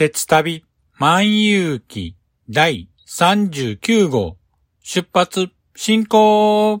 鉄旅万有記第39号。出発進行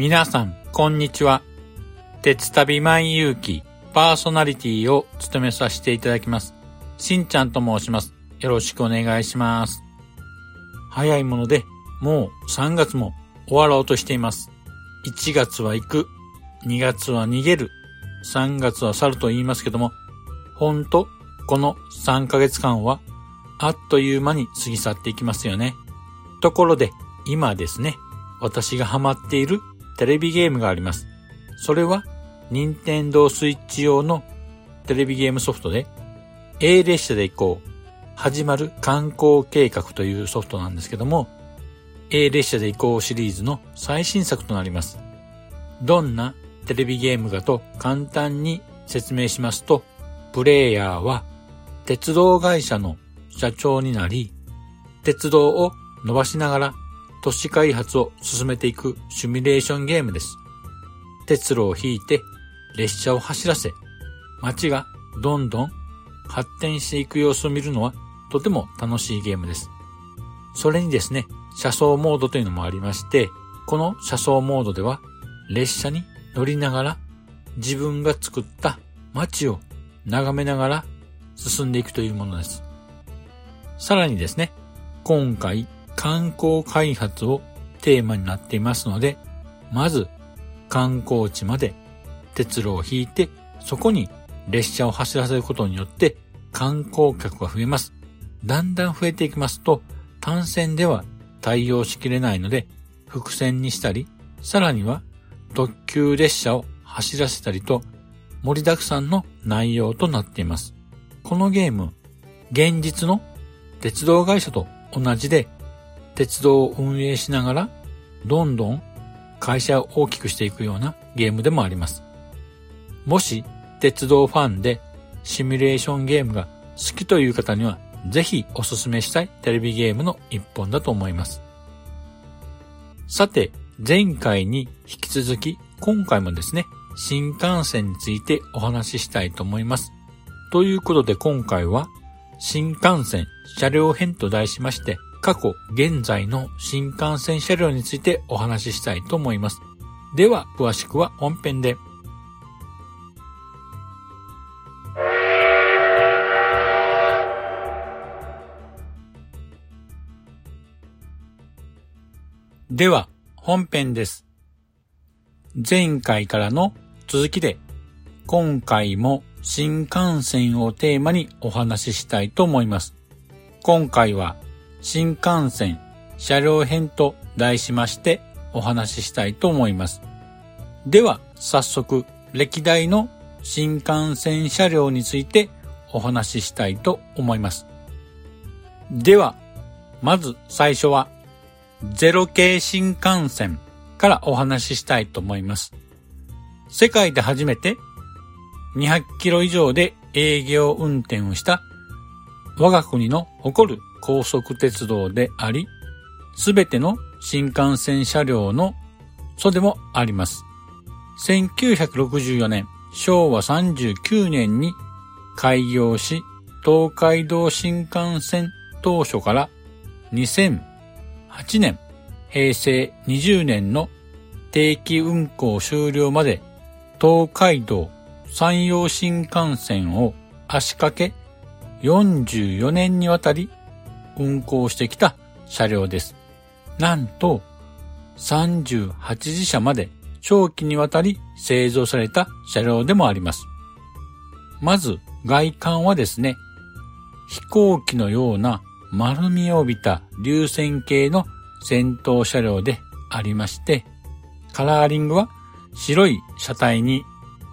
皆さん、こんにちは。鉄旅万有記パーソナリティを務めさせていただきます。しんちゃんと申します。よろしくお願いします。早いもので、もう3月も終わろうとしています。1月は行く、2月は逃げる、3月は去ると言いますけども、ほんと、この3ヶ月間は、あっという間に過ぎ去っていきますよね。ところで、今ですね、私がハマっているテレビゲームがあります。それは、任天堂スイッチ用のテレビゲームソフトで、A 列車で行こう、始まる観光計画というソフトなんですけども、A 列車で行こうシリーズの最新作となります。どんなテレビゲームかと簡単に説明しますと、プレイヤーは鉄道会社の社長になり、鉄道を伸ばしながら都市開発を進めていくシミュレーションゲームです。鉄路を引いて列車を走らせ、街がどんどん発展していく様子を見るのはとても楽しいゲームです。それにですね、車窓モードというのもありまして、この車窓モードでは列車に乗りながら自分が作った街を眺めながら進んでいくというものです。さらにですね、今回観光開発をテーマになっていますので、まず観光地まで鉄路を引いて、そこに列車を走らせることによって観光客が増えます。だんだん増えていきますと、単線では対応しきれないので、伏線にしたり、さらには特急列車を走らせたりと、盛りだくさんの内容となっています。このゲーム、現実の鉄道会社と同じで、鉄道を運営しながら、どんどん会社を大きくしていくようなゲームでもあります。もし、鉄道ファンでシミュレーションゲームが好きという方には、ぜひおすすめしたいテレビゲームの一本だと思います。さて、前回に引き続き、今回もですね、新幹線についてお話ししたいと思います。ということで今回は、新幹線車両編と題しまして、過去、現在の新幹線車両についてお話ししたいと思います。では、詳しくは本編で。では、本編です。前回からの続きで、今回も新幹線をテーマにお話ししたいと思います。今回は新幹線車両編と題しましてお話ししたいと思います。では、早速、歴代の新幹線車両についてお話ししたいと思います。では、まず最初は、ゼロ系新幹線からお話ししたいと思います。世界で初めて200キロ以上で営業運転をした我が国の誇る高速鉄道であり、すべての新幹線車両の祖でもあります。1964年、昭和39年に開業し、東海道新幹線当初から2008年、平成20年の定期運行終了まで東海道山陽新幹線を足掛け44年にわたり運行してきた車両です。なんと38自社まで長期にわたり製造された車両でもあります。まず外観はですね、飛行機のような丸みを帯びた流線形の先頭車両でありまして、カラーリングは白い車体に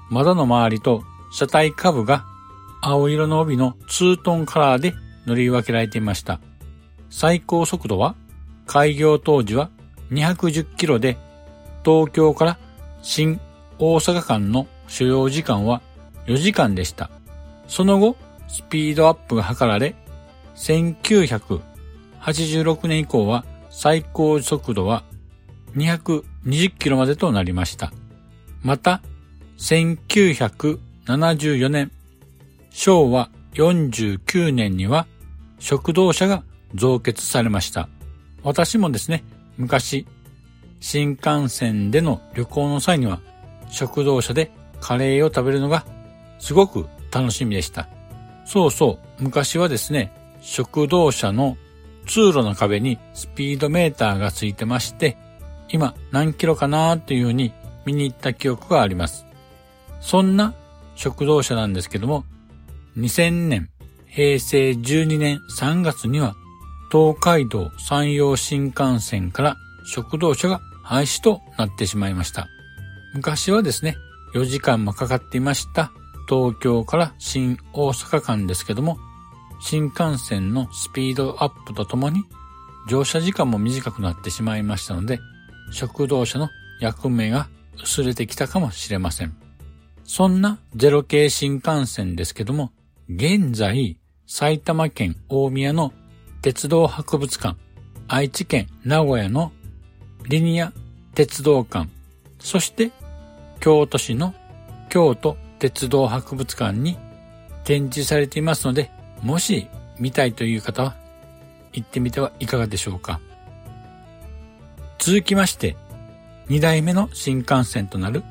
窓の周りと車体下部が青色の帯のツートンカラーで塗り分けられていました。最高速度は開業当時は210キロで東京から新大阪間の所要時間は4時間でした。その後、スピードアップが図られ、1986年以降は最高速度は220キロまでとなりました。また、1974年、昭和49年には食堂車が増結されました。私もですね、昔、新幹線での旅行の際には食堂車でカレーを食べるのがすごく楽しみでした。そうそう、昔はですね、食堂車の通路の壁にスピードメーターがついてまして、今何キロかなーというふうに見に行った記憶があります。そんな食堂車なんですけども、2000年、平成12年3月には東海道山陽新幹線から食堂車が廃止となってしまいました。昔はですね、4時間もかかっていました東京から新大阪間ですけども、新幹線のスピードアップとともに乗車時間も短くなってしまいましたので、食堂車の役目が薄れてきたかもしれません。そんなゼロ系新幹線ですけども、現在、埼玉県大宮の鉄道博物館、愛知県名古屋のリニア鉄道館、そして京都市の京都鉄道博物館に展示されていますので、もし見たいという方は行ってみてはいかがでしょうか。続きまして、2代目の新幹線となる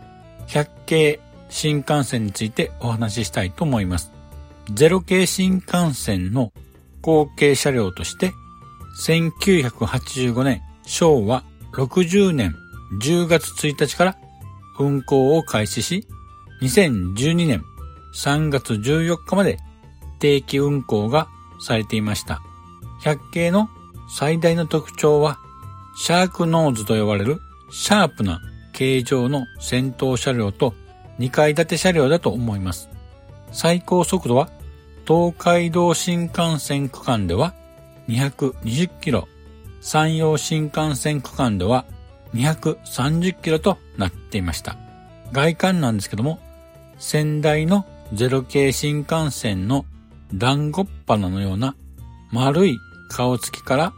100系新幹線についてお話ししたいと思います。ゼロ系新幹線の後継車両として、1985年昭和60年10月1日から運行を開始し、2012年3月14日まで定期運行がされていました。100系の最大の特徴は、シャークノーズと呼ばれるシャープな形状の先頭車両と2階建て車両だと思います。最高速度は東海道新幹線区間では220キロ、山陽新幹線区間では230キロとなっていました。外観なんですけども、先代のゼロ系新幹線の団子っ鼻のような丸い顔つきから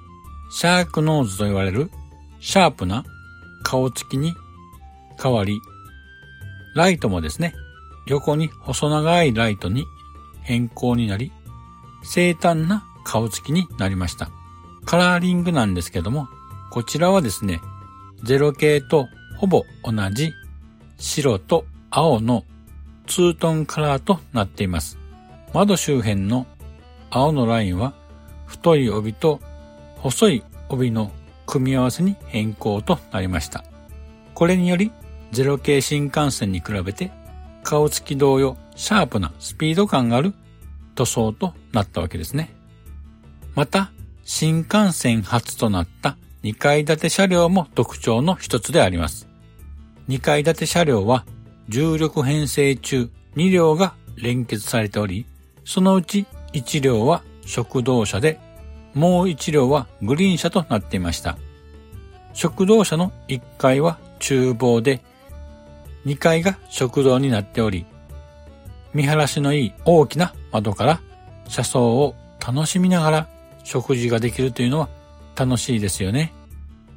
シャークノーズと言われるシャープな顔つきに変わり、ライトもですね、横に細長いライトに変更になり、生誕な顔つきになりました。カラーリングなんですけども、こちらはですね、ゼロ系とほぼ同じ白と青のツートンカラーとなっています。窓周辺の青のラインは太い帯と細い帯の組み合わせに変更となりました。これにより、ゼロ系新幹線に比べて、顔つき同様、シャープなスピード感がある塗装となったわけですね。また、新幹線初となった2階建て車両も特徴の一つであります。2階建て車両は重力編成中2両が連結されており、そのうち1両は食堂車で、もう1両はグリーン車となっていました。食堂車の1階は厨房で、2階が食堂になっており、見晴らしのいい大きな窓から車窓を楽しみながら食事ができるというのは楽しいですよね。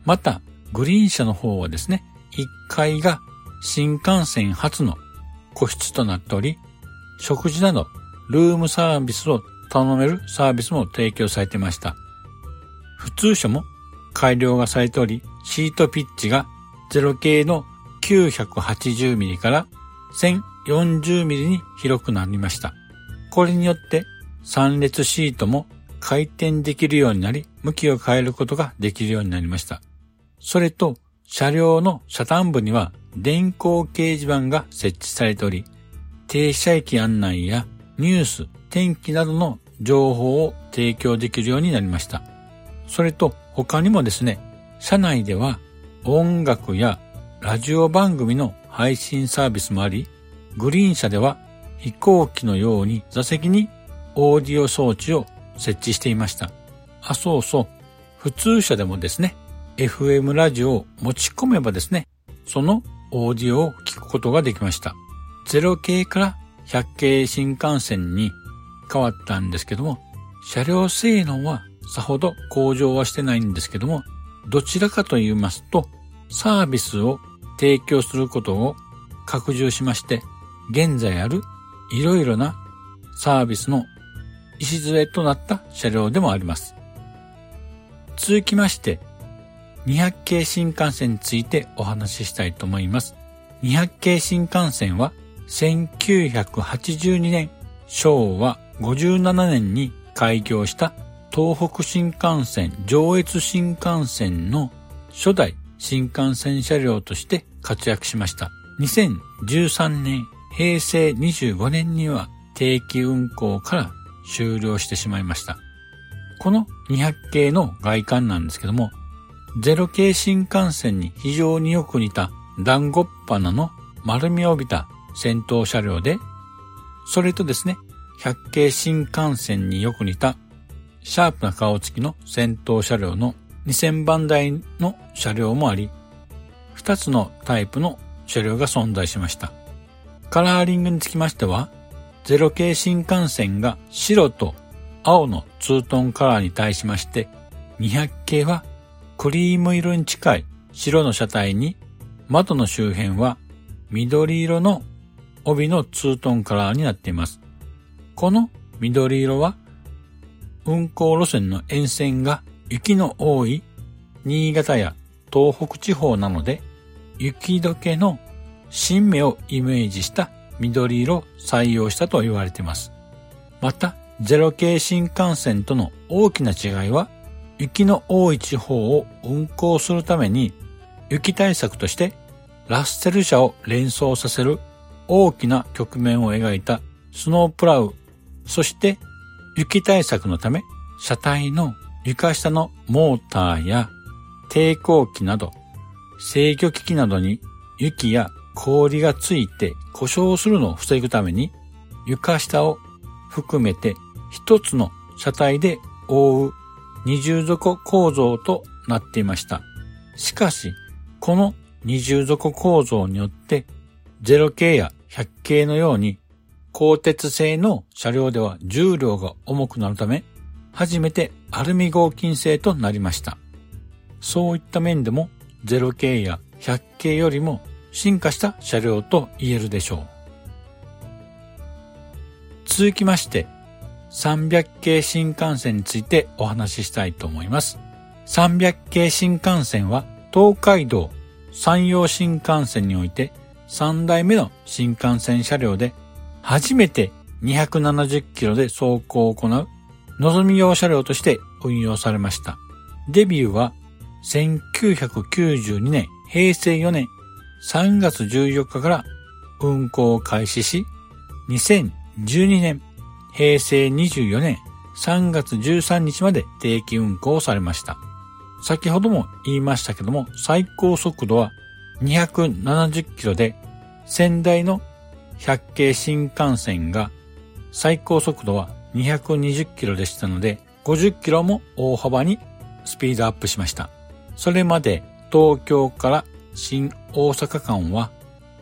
また、グリーン車の方はですね、1階が新幹線初の個室となっており、食事などルームサービスを頼めるサービスも提供されていました。普通車も改良がされており、シートピッチが0系の 980mm から 1040mm に広くなりました。これによって3列シートも回転できるようになり、向きを変えることができるようになりました。それと、車両の車端部には電光掲示板が設置されており、停車駅案内やニュース、天気などの情報を提供できるようになりました。それと他にもですね、車内では音楽やラジオ番組の配信サービスもあり、グリーン車では飛行機のように座席にオーディオ装置を設置していました。あ、そうそう。普通車でもですね、FM ラジオを持ち込めばですね、そのオーディオを聞くことができました。0系から100系新幹線に変わったんですけども、車両性能はさほど向上はしてないんですけども、どちらかと言いますと、サービスを提供することを拡充しまして、現在あるいろいろなサービスの礎となった車両でもあります。続きまして、200系新幹線についてお話ししたいと思います。200系新幹線は1982年昭和57年に開業した東北新幹線上越新幹線の初代新幹線車両として活躍しました。2013年平成25年には定期運行から終了してしまいました。この200系の外観なんですけども、0系新幹線に非常によく似た団子っ鼻の丸みを帯びた先頭車両で、それとですね、100系新幹線によく似たシャープな顔つきの先頭車両の2000番台の車両もあり、2つのタイプの車両が存在しました。カラーリングにつきましては、0系新幹線が白と青のツートンカラーに対しまして、200系はクリーム色に近い白の車体に窓の周辺は緑色の帯のツートンカラーになっています。この緑色は運行路線の沿線が雪の多い新潟や東北地方なので雪解けの新芽をイメージした緑色を採用したと言われています。また、ゼロ系新幹線との大きな違いは、雪の多い地方を運行するために、雪対策としてラッセル車を連想させる大きな曲面を描いたスノープラウ、そして雪対策のため車体の床下のモーターや抵抗器など制御機器などに雪や氷がついて故障するのを防ぐために床下を含めて一つの車体で覆う二重底構造となっていました。しかし、この二重底構造によって0系や100系のように鋼鉄製の車両では重量が重くなるため、初めてアルミ合金製となりました。そういった面でも0系や100系よりも進化した車両と言えるでしょう。続きまして、300系新幹線についてお話ししたいと思います。300系新幹線は東海道山陽新幹線において3代目の新幹線車両で初めて270キロで走行を行う望み用車両として運用されました。デビューは1992年、平成4年3月14日から運行を開始し、2012年、平成24年3月13日まで定期運行されました。先ほども言いましたけども、最高速度は270キロで、仙台の百景新幹線が最高速度は220キロでしたので、50キロも大幅にスピードアップしました。それまで東京から新大阪間は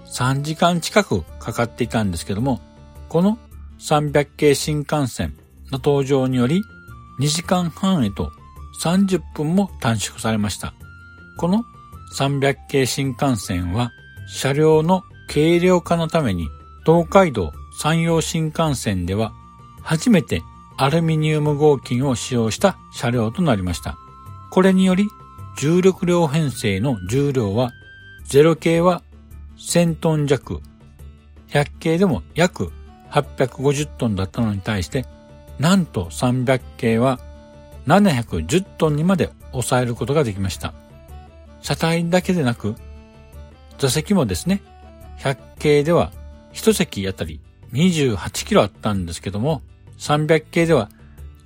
3時間近くかかっていたんですけども、この300系新幹線の登場により2時間半へと30分も短縮されました。この300系新幹線は車両の軽量化のために東海道山陽新幹線では初めてアルミニウム合金を使用した車両となりました。これにより重力量編成の重量は0系は1000トン弱、100系でも約850トンだったのに対して、なんと300系は710トンにまで抑えることができました。車体だけでなく、座席もですね、100系では1席あたり28キロあったんですけども、300系では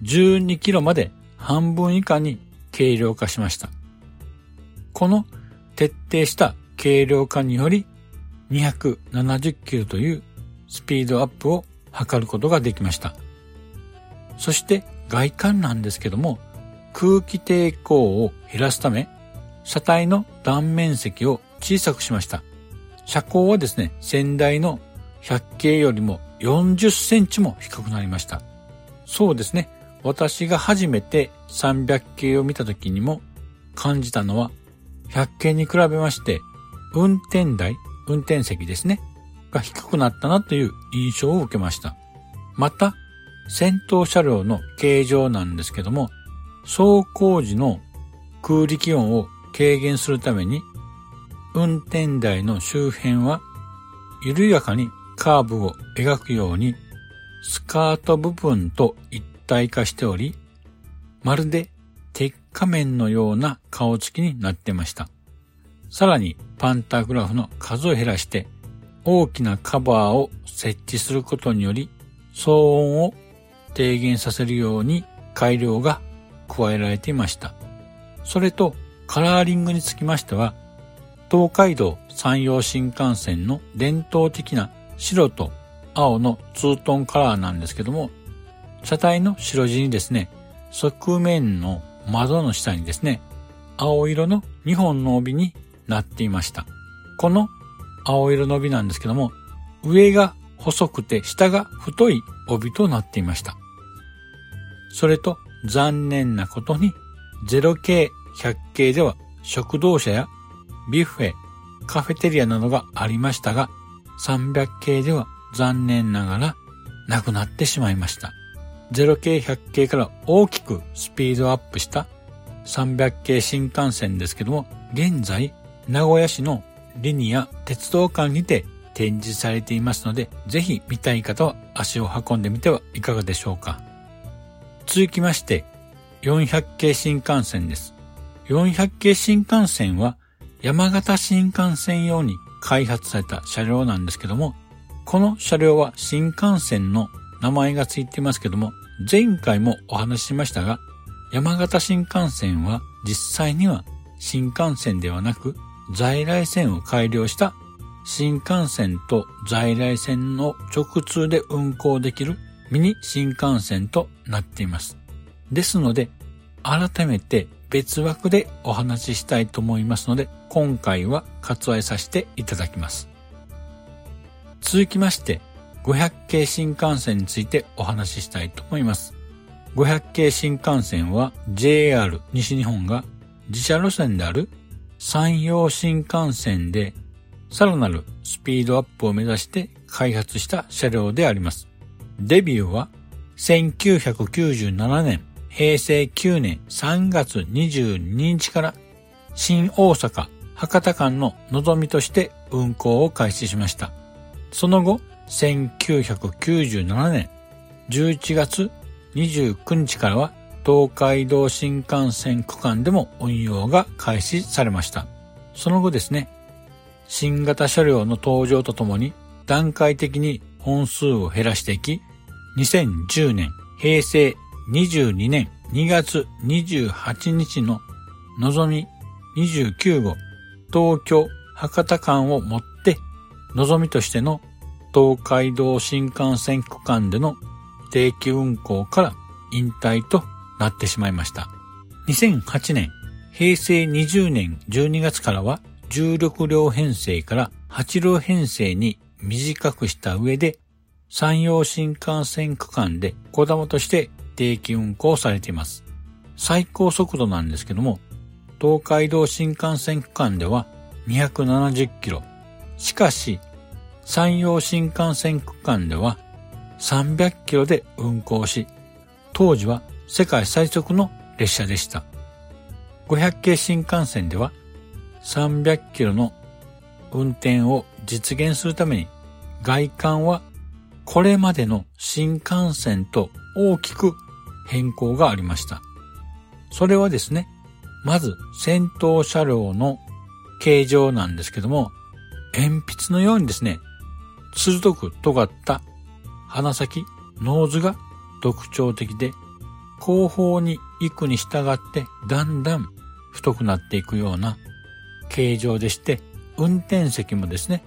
12キロまで半分以下に軽量化しました。この徹底した軽量化により270キロというスピードアップを図ることができました。そして外観なんですけども空気抵抗を減らすため車体の断面積を小さくしました。車高はですね、先代の100系よりも40センチも低くなりました。そうですね。私が初めて300系を見た時にも感じたのは100系に比べまして運転台、運転席ですね、が低くなったなという印象を受けました。また、先頭車両の形状なんですけども、走行時の空力音を軽減するために、運転台の周辺は緩やかにカーブを描くようにスカート部分と一体化しており、まるで鉄仮面のような顔つきになってました。さらにパンタグラフの数を減らして大きなカバーを設置することにより騒音を低減させるように改良が加えられていました。それとカラーリングにつきましては東海道山陽新幹線の伝統的な白と青のツートンカラーなんですけども車体の白地にですね側面の窓の下にですね青色の2本の帯になっていました。この青色の帯なんですけども、上が細くて下が太い帯となっていました。それと残念なことに0系、100系では食堂車やビュッフェ、カフェテリアなどがありましたが、300系では残念ながらなくなってしまいました。0系、100系から大きくスピードアップした300系新幹線ですけども、現在名古屋市のリニア鉄道館にて展示されていますので、ぜひ見たい方は足を運んでみてはいかがでしょうか。続きまして、400系新幹線です。400系新幹線は山形新幹線用に開発された車両なんですけども、この車両は新幹線の名前がついていますけども、前回もお話ししましたが、山形新幹線は実際には新幹線ではなく在来線を改良した新幹線と在来線の直通で運行できるミニ新幹線となっています。ですので、改めて別枠でお話ししたいと思いますので、今回は割愛させていただきます。続きまして、500系新幹線についてお話ししたいと思います。500系新幹線は JR 西日本が自社路線である山陽新幹線でさらなるスピードアップを目指して開発した車両であります。デビューは1997年平成9年3月22日から新大阪博多間の望みとして運行を開始しました。その後、1997年11月29日からは東海道新幹線区間でも運用が開始されました。その後ですね、新型車両の登場とともに段階的に本数を減らしていき、2010年、平成22年2月28日ののぞみ29号東京博多間をもって、のぞみとしての東海道新幹線区間での定期運行から引退となってしまいました。2008年、平成20年12月からは16両編成から8両編成に短くした上で山陽新幹線区間で小玉として定期運行されています。最高速度なんですけども、東海道新幹線区間では270キロ。しかし、山陽新幹線区間では300キロで運行し、当時は世界最速の列車でした。500系新幹線では300キロの運転を実現するために外観はこれまでの新幹線と大きく変更がありました。それはですね、まず先頭車両の形状なんですけども、鉛筆のようにですね、鋭く尖った鼻先、ノーズが特徴的で、後方に行くに従ってだんだん太くなっていくような形状でして、運転席もですね、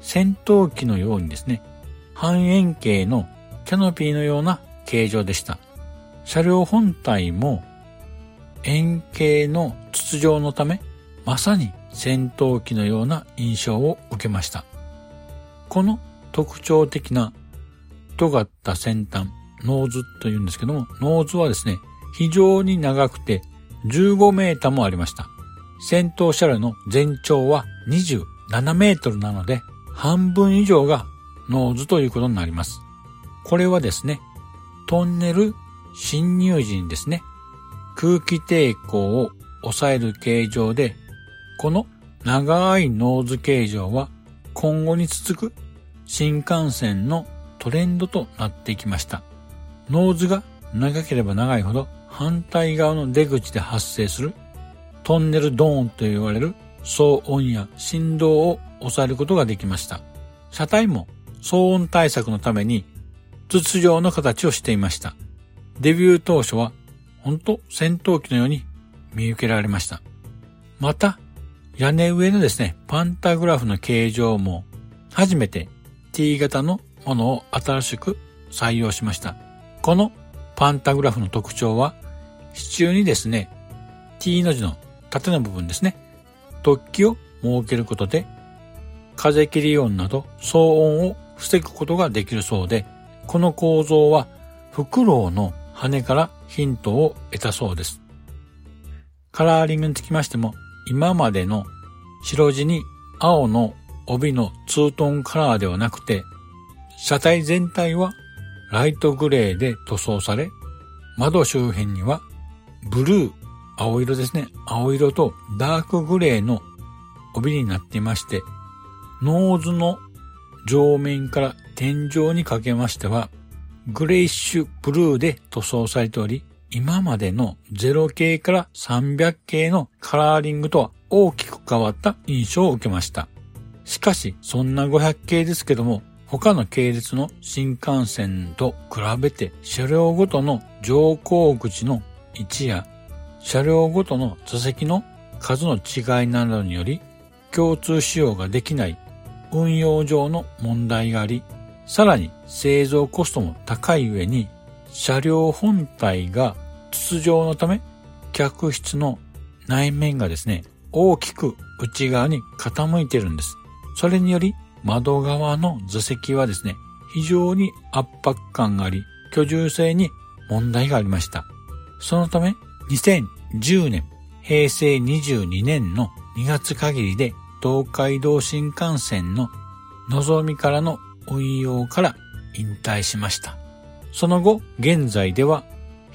戦闘機のようにですね、半円形のキャノピーのような形状でした。車両本体も円形の筒状のため、まさに戦闘機のような印象を受けました。この特徴的な尖った先端、ノーズというんですけども、ノーズはですね、非常に長くて15メーターもありました。先頭車両の全長は27メートルなので、半分以上がノーズということになります。これはですね、トンネル侵入時にですね、空気抵抗を抑える形状で、この長いノーズ形状は今後に続く新幹線のトレンドとなっていきました。ノーズが長ければ長いほど反対側の出口で発生するトンネルドーンと言われる騒音や振動を抑えることができました。車体も騒音対策のために筒状の形をしていました。デビュー当初は本当戦闘機のように見受けられました。また、屋根上のですね、パンタグラフの形状も初めて T 型のものを新しく採用しました。このパンタグラフの特徴は、支柱にですね、T の字の縦の部分ですね、突起を設けることで、風切り音など騒音を防ぐことができるそうで、この構造はフクロウの羽からヒントを得たそうです。カラーリングにつきましても、今までの白地に青の帯のツートンカラーではなくて、車体全体はライトグレーで塗装され、窓周辺にはブルー、青色ですね。青色とダークグレーの帯になっていまして、ノーズの上面から天井にかけましては、グレイッシュブルーで塗装されており、今までの0系から300系のカラーリングとは大きく変わった印象を受けました。しかし、そんな500系ですけども、他の系列の新幹線と比べて車両ごとの乗降口の位置や車両ごとの座席の数の違いなどにより共通使用ができない運用上の問題があり、さらに製造コストも高い上に、車両本体が筒状のため、客室の内面がですね、大きく内側に傾いているんです。それにより、窓側の座席はですね、非常に圧迫感があり、居住性に問題がありました。そのため、2010年、平成22年の2月限りで東海道新幹線ののぞみからの運用から引退しました。その後、現在では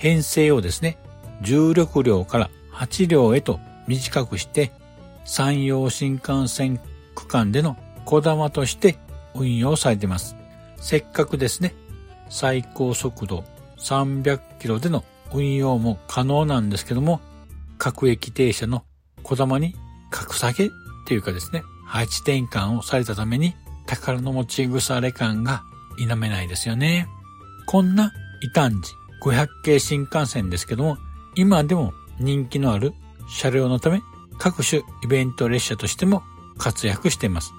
編成をですね、16両から8両へと短くして、山陽新幹線区間での小玉として運用されています。せっかくですね、最高速度300キロでの運用も可能なんですけども、各駅停車の小玉に格下げっていうかですね、配置転換をされたために宝の持ち腐れ感が否めないですよね。こんな異端児500系新幹線ですけども、今でも人気のある車両のため各種イベント列車としても活躍しています。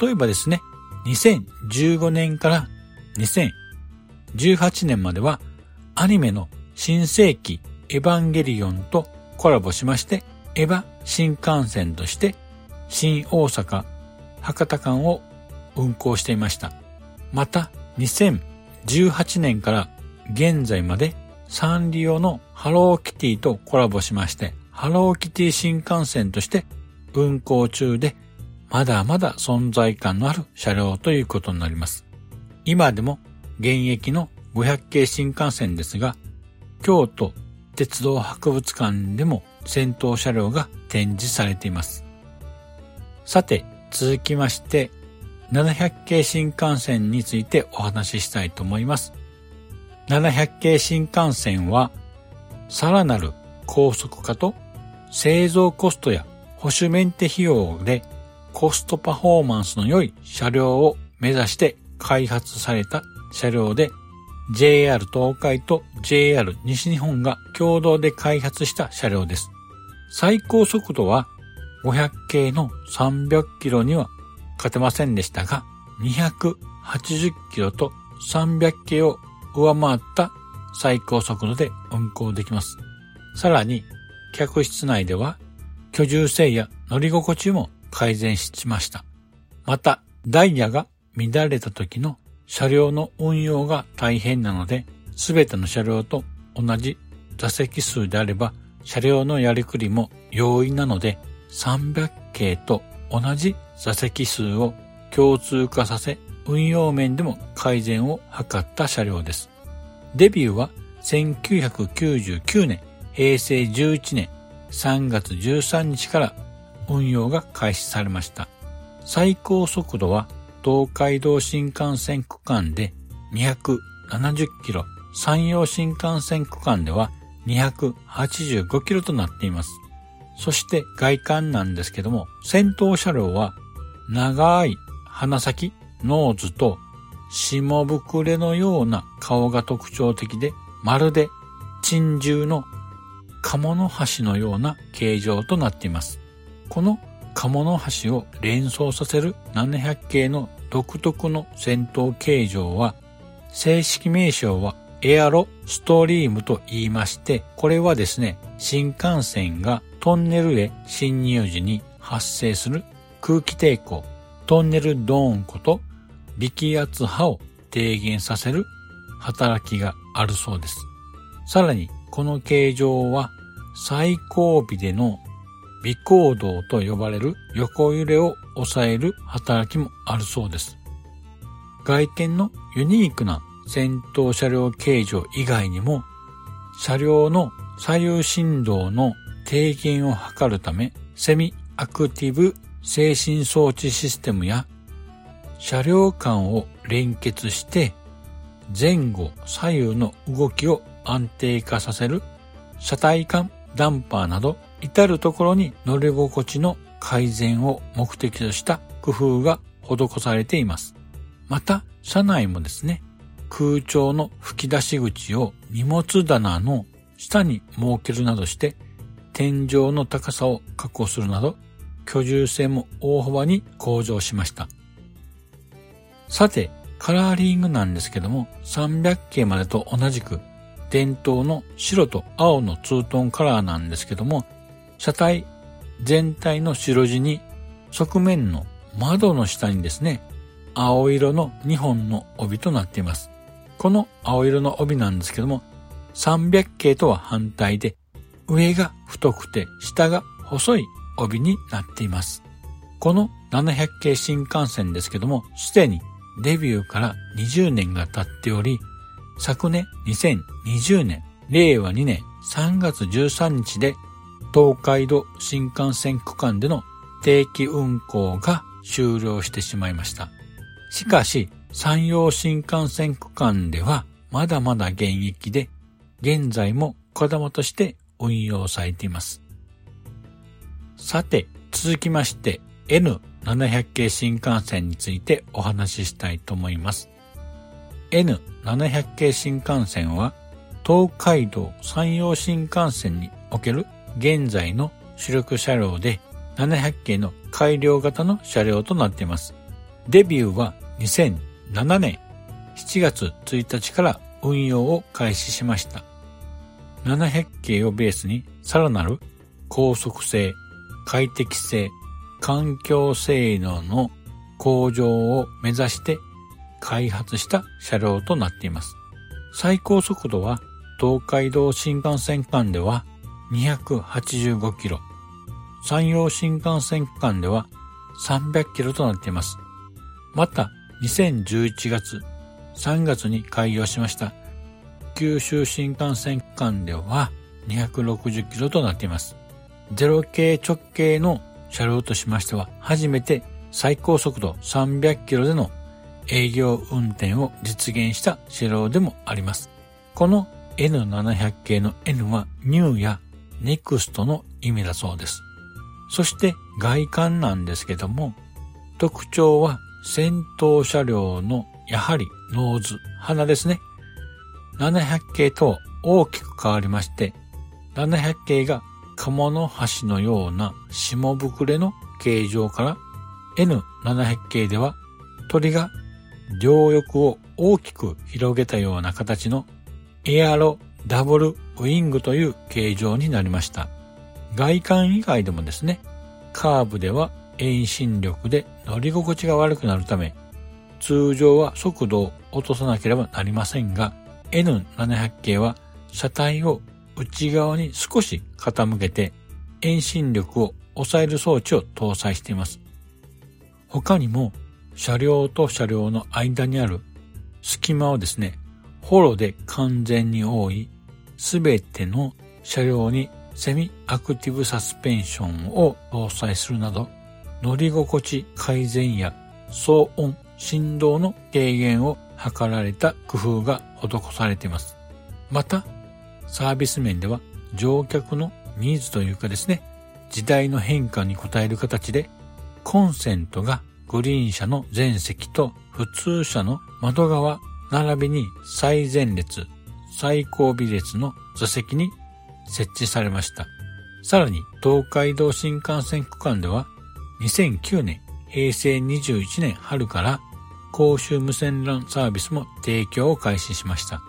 例えばですね、2015年から2018年まではアニメの新世紀エヴァンゲリオンとコラボしまして、エヴァ新幹線として新大阪博多間を運行していました。また、2018年から現在までサンリオのハローキティとコラボしまして、ハローキティ新幹線として運行中で、まだまだ存在感のある車両ということになります。今でも現役の500系新幹線ですが、京都鉄道博物館でも先頭車両が展示されています。さて、続きまして、700系新幹線についてお話ししたいと思います。700系新幹線は、さらなる高速化と製造コストや保守メンテ費用でコストパフォーマンスの良い車両を目指して開発された車両で JR 東海と JR 西日本が共同で開発した車両です。最高速度は500系の300キロには勝てませんでしたが、280キロと300系を上回った最高速度で運行できます。さらに、客室内では居住性や乗り心地も改善しました。また、ダイヤが乱れた時の車両の運用が大変なので、すべての車両と同じ座席数であれば、車両のやりくりも容易なので、300系と同じ座席数を共通化させ、運用面でも改善を図った車両です。デビューは1999年、平成11年3月13日から運用が開始されました。最高速度は東海道新幹線区間で270キロ、山陽新幹線区間では285キロとなっています。そして外観なんですけども、先頭車両は長い鼻先、ノーズと下膨れのような顔が特徴的で、まるで珍獣の鴨の橋のような形状となっています。この鴨の橋を連想させる700系の独特の先頭形状は、正式名称はエアロストリームと言いまして、これはですね、新幹線がトンネルへ侵入時に発生する空気抵抗、トンネルドーンこと微気圧波を低減させる働きがあるそうです。さらに、この形状は最後尾での微行動と呼ばれる横揺れを抑える働きもあるそうです。外見のユニークな先頭車両形状以外にも、車両の左右振動の低減を図るため、セミアクティブ精神装置システムや車両間を連結して前後左右の動きを安定化させる車体間ダンパーなど至るところに乗り心地の改善を目的とした工夫が施されています。また、車内もですね、空調の吹き出し口を荷物棚の下に設けるなどして天井の高さを確保するなど、居住性も大幅に向上しました。さて、カラーリングなんですけども、300系までと同じく、伝統の白と青のツートンカラーなんですけども、車体全体の白地に側面の窓の下にですね、青色の2本の帯となっています。この青色の帯なんですけども、300系とは反対で上が太くて下が細い帯になっています。この700系新幹線ですけども、すでにデビューから20年が経っており、昨年2020年、令和2年3月13日で東海道新幹線区間での定期運行が終了してしまいました。しかし、山陽新幹線区間ではまだまだ現役で現在も子供として運用されています。さて、続きまして N700 系新幹線についてお話ししたいと思います。N700 系新幹線は東海道山陽新幹線における現在の主力車両で700系の改良型の車両となっています。デビューは2007年7月1日から運用を開始しました。700系をベースにさらなる高速性、快適性、環境性能の向上を目指して開発した車両となっています。最高速度は東海道新幹線間では285キロ、山陽新幹線間では300キロとなっています。また、2011月、3月に開業しました九州新幹線間では260キロとなっています。ゼロ系直径の車両としましては初めて最高速度300キロでの営業運転を実現した車両でもあります。この N700 系の N は New や Next の意味だそうです。そして外観なんですけども、特徴は先頭車両のやはりノーズ、鼻ですね。700系と大きく変わりまして、700系が鴨の橋のような下膨れの形状から N700 系では鳥が両翼を大きく広げたような形のエアロダブルウィングという形状になりました。外観以外でもですね、カーブでは遠心力で乗り心地が悪くなるため、通常は速度を落とさなければなりませんが、N700 系は車体を内側に少し傾けて遠心力を抑える装置を搭載しています。他にも車両と車両の間にある隙間をですね、ホロで完全に覆い、すべての車両にセミアクティブサスペンションを搭載するなど、乗り心地改善や騒音、振動の軽減を図られた工夫が施されています。また、サービス面では乗客のニーズというかですね、時代の変化に応える形で、コンセントがグリーン車の全席と普通車の窓側並びに最前列、最後尾列の座席に設置されました。さらに東海道新幹線区間では2009年平成21年春から公衆無線 LAN サービスも提供を開始しました。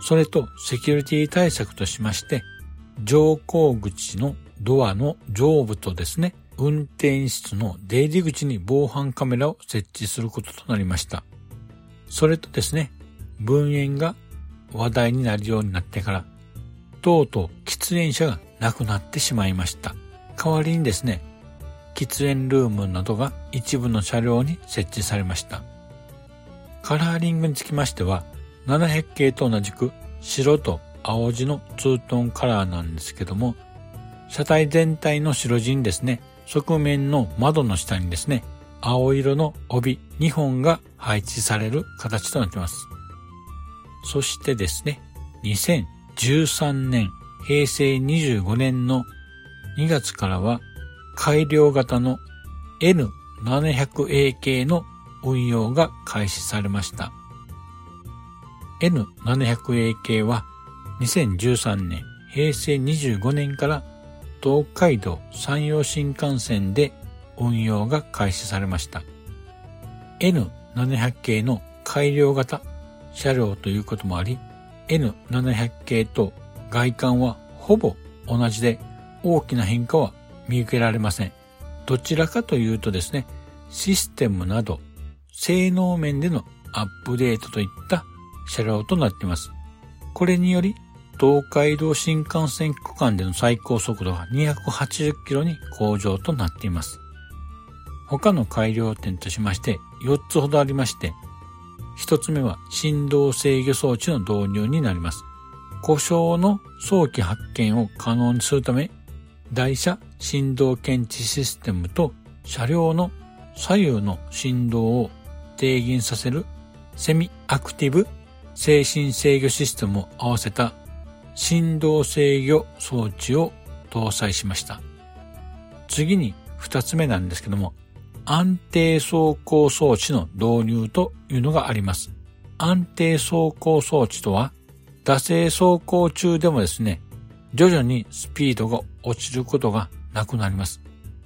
それとセキュリティ対策としまして、乗降口のドアの上部とですね、運転室の出入り口に防犯カメラを設置することとなりました。それとですね、分煙が話題になるようになってから、とうとう喫煙者がなくなってしまいました。代わりにですね、喫煙ルームなどが一部の車両に設置されました。カラーリングにつきましては、700系と同じく白と青地のツートンカラーなんですけども、車体全体の白地にですね、側面の窓の下にですね、青色の帯2本が配置される形となっています。そしてですね、2013年、平成25年の2月からは改良型の N700A 系の運用が開始されました。N700A 系は2013年平成25年から東海道山陽新幹線で運用が開始されました。N700 系の改良型車両ということもあり、N700 系と外観はほぼ同じで大きな変化は見受けられません。どちらかというとですね、システムなど性能面でのアップデートといった車両となっています。これにより東海道新幹線区間での最高速度が280キロに向上となっています。他の改良点としまして4つほどありまして、1つ目は振動制御装置の導入になります。故障の早期発見を可能にするため、台車振動検知システムと車両の左右の振動を低減させるセミアクティブ精神制御システムを合わせた振動制御装置を搭載しました。次に二つ目なんですけども、安定走行装置の導入というのがあります。安定走行装置とは、惰性走行中でもですね、徐々にスピードが落ちることがなくなります。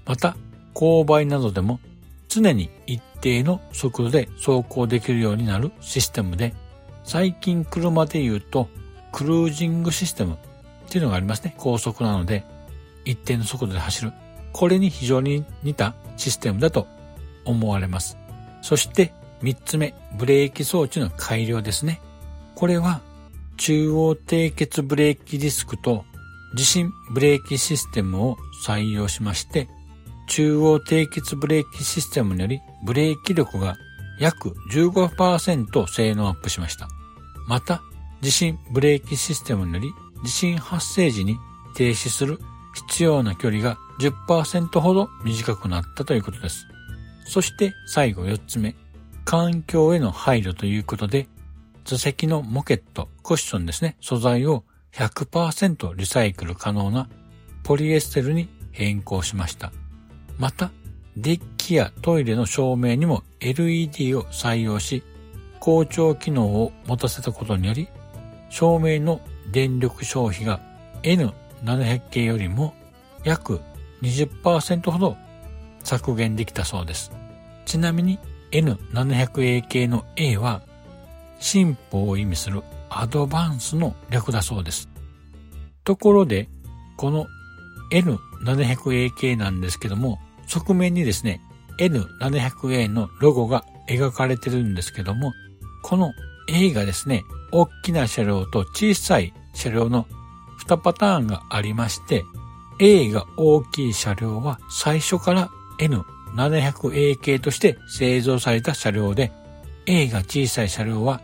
また、勾配などでも常に一定の速度で走行できるようになるシステムで、最近車で言うと、クルージングシステムっていうのがありますね。高速なので、一定の速度で走る。これに非常に似たシステムだと思われます。そして三つ目、ブレーキ装置の改良ですね。これは中央低血ブレーキディスクと地震ブレーキシステムを採用しまして、中央低血ブレーキシステムによりブレーキ力が約15%性能アップしました。また、地震ブレーキシステムにより地震発生時に停止する必要な距離が10%ほど短くなったということです。そして最後4つ目、環境への配慮ということで、座席のモケット、クッションですね、素材を100%リサイクル可能なポリエステルに変更しました。また、デッキやトイレの照明にも LED を採用し、高調機能を持たせたことにより、照明の電力消費が N700 系よりも約20%ほど削減できたそうです。ちなみに N700A 系の A は進歩を意味するアドバンスの略だそうです。ところで、この N700A 系なんですけども、側面にですね、N700A のロゴが描かれてるんですけども、この A がですね、大きな車両と小さい車両の2パターンがありまして、A が大きい車両は最初から N700A 系として製造された車両で、A が小さい車両は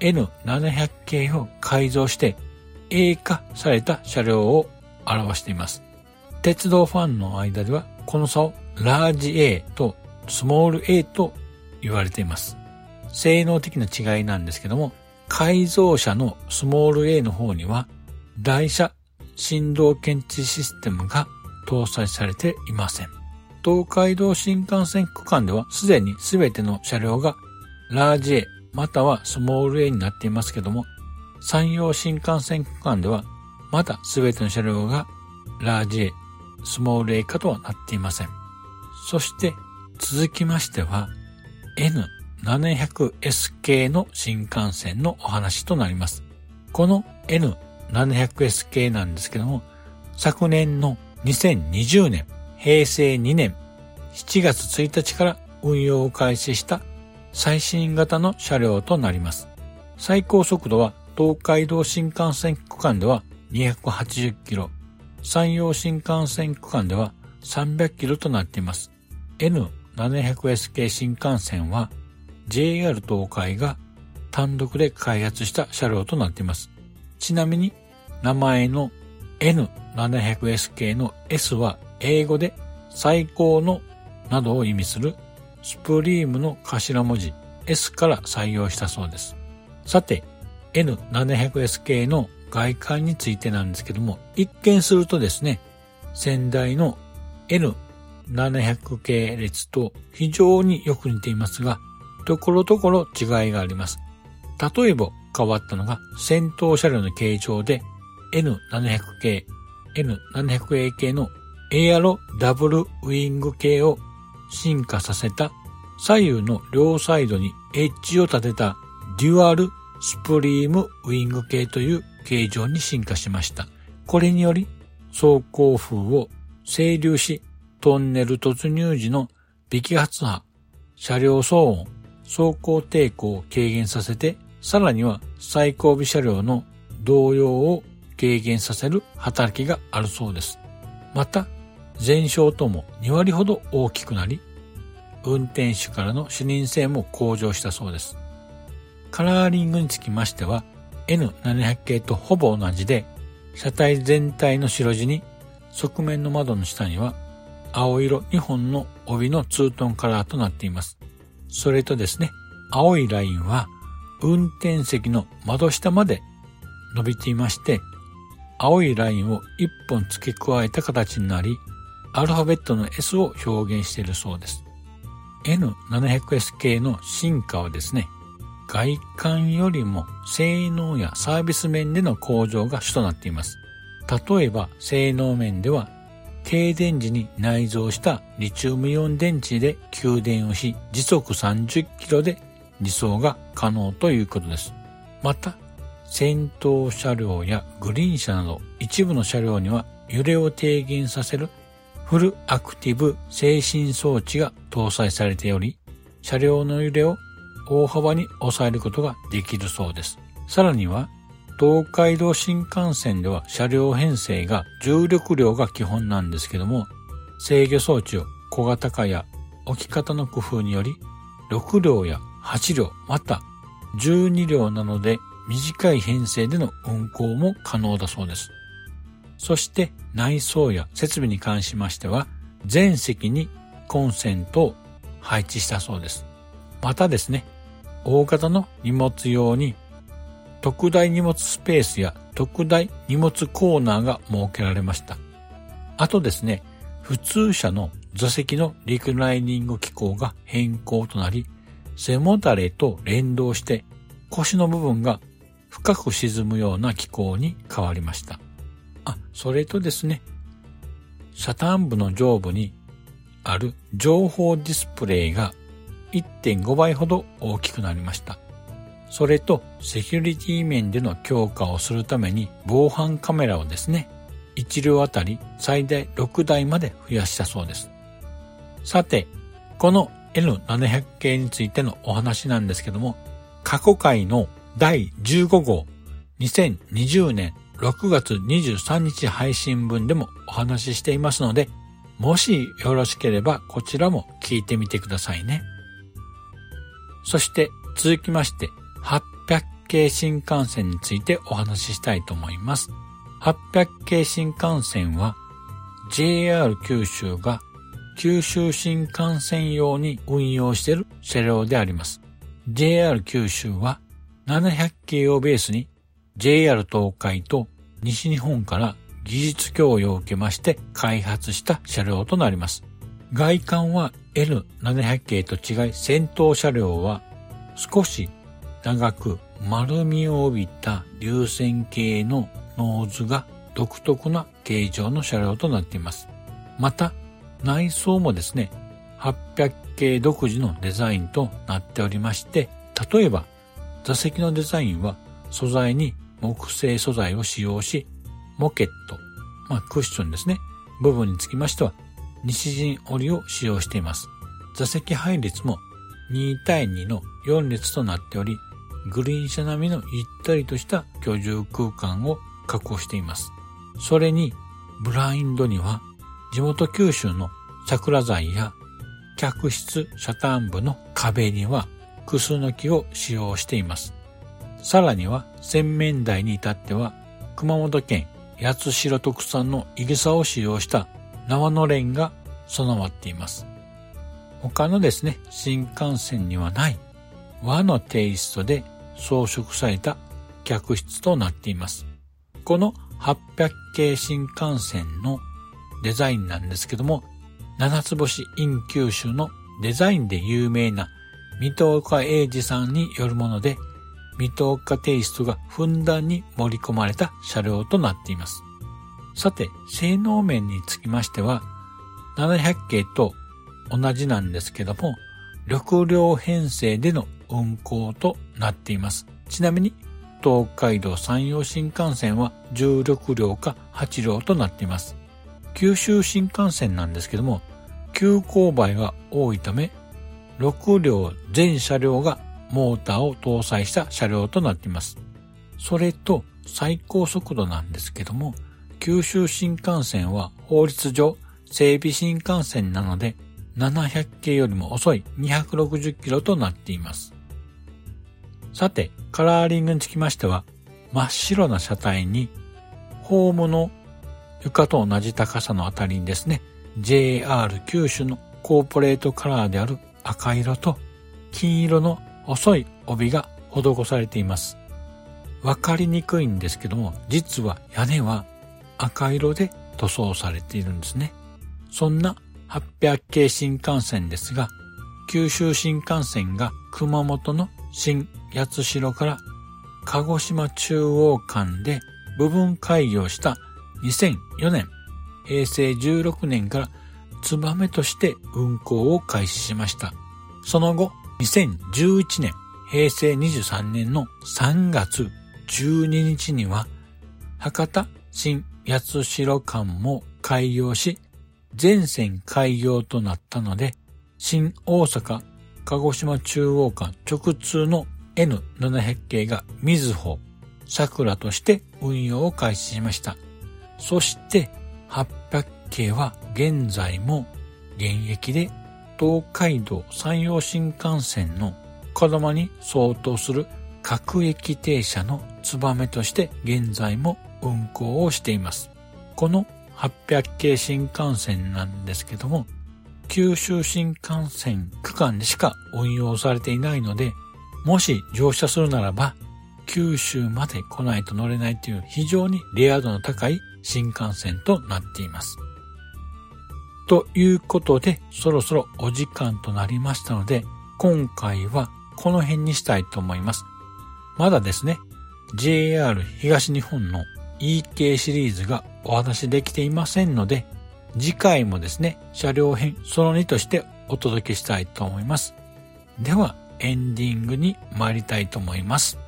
N700 系を改造して A 化された車両を表しています。鉄道ファンの間ではこの差をラージ A とスモール A と言われています。性能的な違いなんですけども、改造車のスモール A の方には台車振動検知システムが搭載されていません。東海道新幹線区間ではすでに全ての車両がラージ A またはスモール A になっていますけども、山陽新幹線区間ではまだ全ての車両がラージ A、スモール A 化とはなっていません。そして続きましては N700S 系の新幹線のお話となります。この N700S 系なんですけども、昨年の2020年、平成2年7月1日から運用を開始した最新型の車両となります。最高速度は東海道新幹線区間では280キロ、山陽新幹線区間では300キロとなっています。N700S 系新幹線は JR 東海が単独で開発した車両となっています。ちなみに名前の N700S 系の S は英語で最高のなどを意味するスプリームの頭文字 S から採用したそうです。さて、N700S 系の外観についてなんですけども、一見するとですね、先代の N 700系列と非常によく似ていますが、ところどころ違いがあります。例えば変わったのが先頭車両の形状で N700 系、N700A 系のエアロダブルウィング系を進化させた左右の両サイドにエッジを立てたデュアルスプリームウィング形という形状に進化しました。これにより走行風を整流し、トンネル突入時の微気圧波、車両騒音、走行抵抗を軽減させて、さらには最後尾車両の動揺を軽減させる働きがあるそうです。また、前哨とも2割ほど大きくなり、運転手からの視認性も向上したそうです。カラーリングにつきましては N700 系とほぼ同じで、車体全体の白地に側面の窓の下には青色2本の帯のツートンカラーとなっています。それとですね、青いラインは運転席の窓下まで伸びていまして、青いラインを1本付け加えた形になり、アルファベットの S を表現しているそうです。N700S 系の進化はですね、外観よりも性能やサービス面での向上が主となっています。例えば性能面では停電時に内蔵したリチウムイオン電池で給電をし時速30キロで自走が可能ということです。また先頭車両やグリーン車など一部の車両には揺れを低減させるフルアクティブ制振装置が搭載されており、車両の揺れを大幅に抑えることができるそうです。さらには、東海道新幹線では車両編成が重力量が基本なんですけども、制御装置を小型化や置き方の工夫により、6両や8両、また12両なので短い編成での運行も可能だそうです。そして内装や設備に関しましては、全席にコンセントを配置したそうです。またですね、大型の荷物用に特大荷物スペースや特大荷物コーナーが設けられました。あとですね、普通車の座席のリクライニング機構が変更となり、背もたれと連動して腰の部分が深く沈むような機構に変わりました。あ、それとですね、車端部の上部にある情報ディスプレイが1.5倍ほど大きくなりました。それとセキュリティ面での強化をするために防犯カメラをですね、1両あたり最大6台まで増やしたそうです。さて、この N700 系についてのお話なんですけども、過去回の第15号2020年6月23日配信分でもお話ししていますので、もしよろしければこちらも聞いてみてくださいね。そして続きまして800系新幹線についてお話ししたいと思います。800系新幹線は JR 九州が九州新幹線用に運用している車両であります。JR 九州は700系をベースに JR 東海と西日本から技術供与を受けまして開発した車両となります。外観は N700 系と違い先頭車両は少し長く丸みを帯びた流線形のノーズが独特な形状の車両となっています。また内装もですね、800系独自のデザインとなっておりまして、例えば座席のデザインは素材に木製素材を使用し、モケット、まあクッションですね、部分につきましては西陣織を使用しています。座席配列も2対2の4列となっており、グリーン車並みのゆったりとした居住空間を確保しています。それに、ブラインドには地元九州の桜材や客室車端部の壁にはクスノキを使用しています。さらには洗面台に至っては熊本県八代特産のイゲサを使用した縄のれんが備わっています。他のですね、新幹線にはない和のテイストで装飾された客室となっています。この800系新幹線のデザインなんですけども、七つ星イン九州のデザインで有名な水戸岡英二さんによるもので、水戸岡テイストがふんだんに盛り込まれた車両となっています。さて、性能面につきましては、700系と同じなんですけども、6両編成での運行となっています。ちなみに、東海道山陽新幹線は16両か8両となっています。九州新幹線なんですけども、急勾配が多いため、6両全車両がモーターを搭載した車両となっています。それと最高速度なんですけども、九州新幹線は法律上整備新幹線なので700系よりも遅い260キロとなっています。さて、カラーリングにつきましては、真っ白な車体に、ホームの床と同じ高さのあたりにですね、JR 九州のコーポレートカラーである赤色と金色の細い帯が施されています。わかりにくいんですけども、実は屋根は赤色で塗装されているんですね。そんな800系新幹線ですが、九州新幹線が熊本の新八代から鹿児島中央間で部分開業した2004年、平成16年からツバメとして運行を開始しました。その後、2011年、平成23年の3月12日には、博多新八代間も開業し、全線開業となったので、新大阪鹿児島中央間直通の N700 系がみずほ、桜として運用を開始しました。そして800系は現在も現役で東海道山陽新幹線の子供に相当する各駅停車のツバメとして現在も運行をしています。この800系新幹線なんですけども、九州新幹線区間でしか運用されていないので、もし乗車するならば、九州まで来ないと乗れないという非常にレア度の高い新幹線となっています。ということで、そろそろお時間となりましたので、今回はこの辺にしたいと思います。まだですね、JR 東日本の EK シリーズがお話できていませんので、次回もですね、車両編その2としてお届けしたいと思います。では、エンディングに参りたいと思います。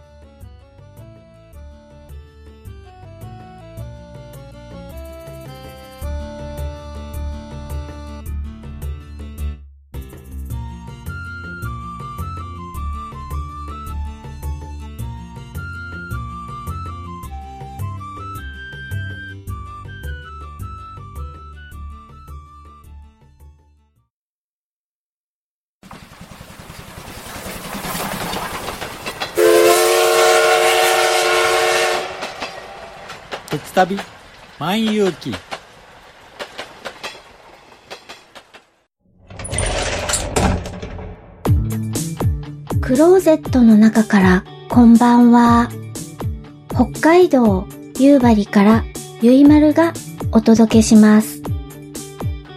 旅万有記クローゼットの中からこんばんは。北海道夕張からゆいまるがお届けします。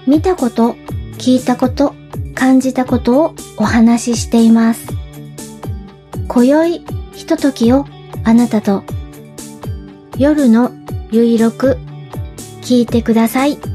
見たこと、聞いたこと、感じたことをお話ししています。今宵ひとときをあなたと夜のゆいろく聞いてください。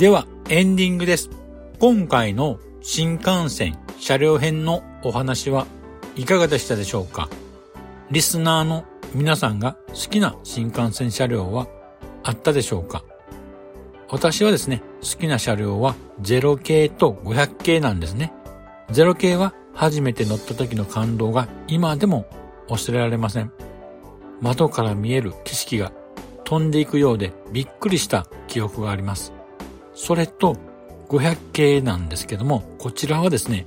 では、エンディングです。今回の新幹線車両編のお話はいかがでしたでしょうか？リスナーの皆さんが好きな新幹線車両はあったでしょうか？私はですね、好きな車両は0系と500系なんですね。0系は初めて乗った時の感動が今でも忘れられません。窓から見える景色が飛んでいくようでびっくりした記憶があります。それと500系なんですけども、こちらはですね、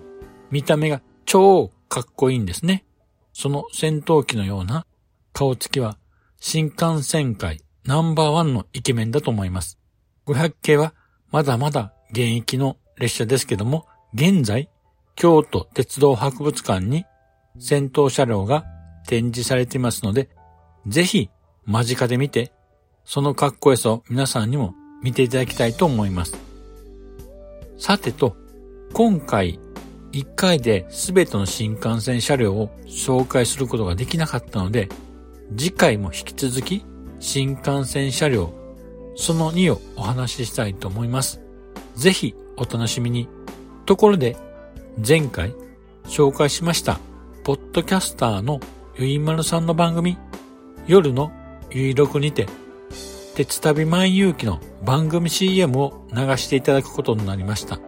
見た目が超かっこいいんですね。その戦闘機のような顔つきは新幹線界ナンバーワンのイケメンだと思います。500系はまだまだ現役の列車ですけども、現在、京都鉄道博物館に戦闘車両が展示されていますので、ぜひ間近で見て、そのかっこよさを皆さんにも見ていただきたいと思います。さてと、今回1回で全ての新幹線車両を紹介することができなかったので、次回も引き続き新幹線車両その2をお話ししたいと思います。ぜひお楽しみに。ところで、前回紹介しました、ポッドキャスターのゆいまるさんの番組、夜のゆいろくにて、鉄旅万有機の番組 CM を流していただくことになりました。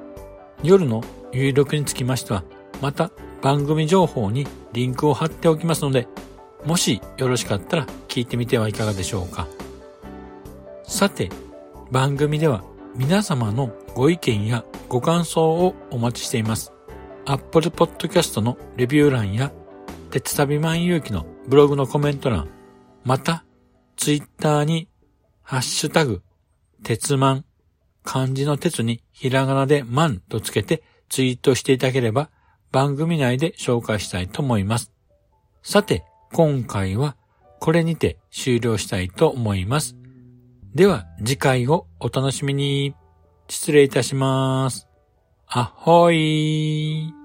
夜の有力につきましては、また番組情報にリンクを貼っておきますので、もしよろしかったら聞いてみてはいかがでしょうか。さて、番組では皆様のご意見やご感想をお待ちしています。Apple Podcast のレビュー欄や、鉄旅万有機のブログのコメント欄、また、Twitter に、ハッシュタグ、鉄マン、漢字の鉄にひらがなでマンとつけてツイートしていただければ番組内で紹介したいと思います。さて、今回はこれにて終了したいと思います。では次回をお楽しみに。失礼いたします。あほい長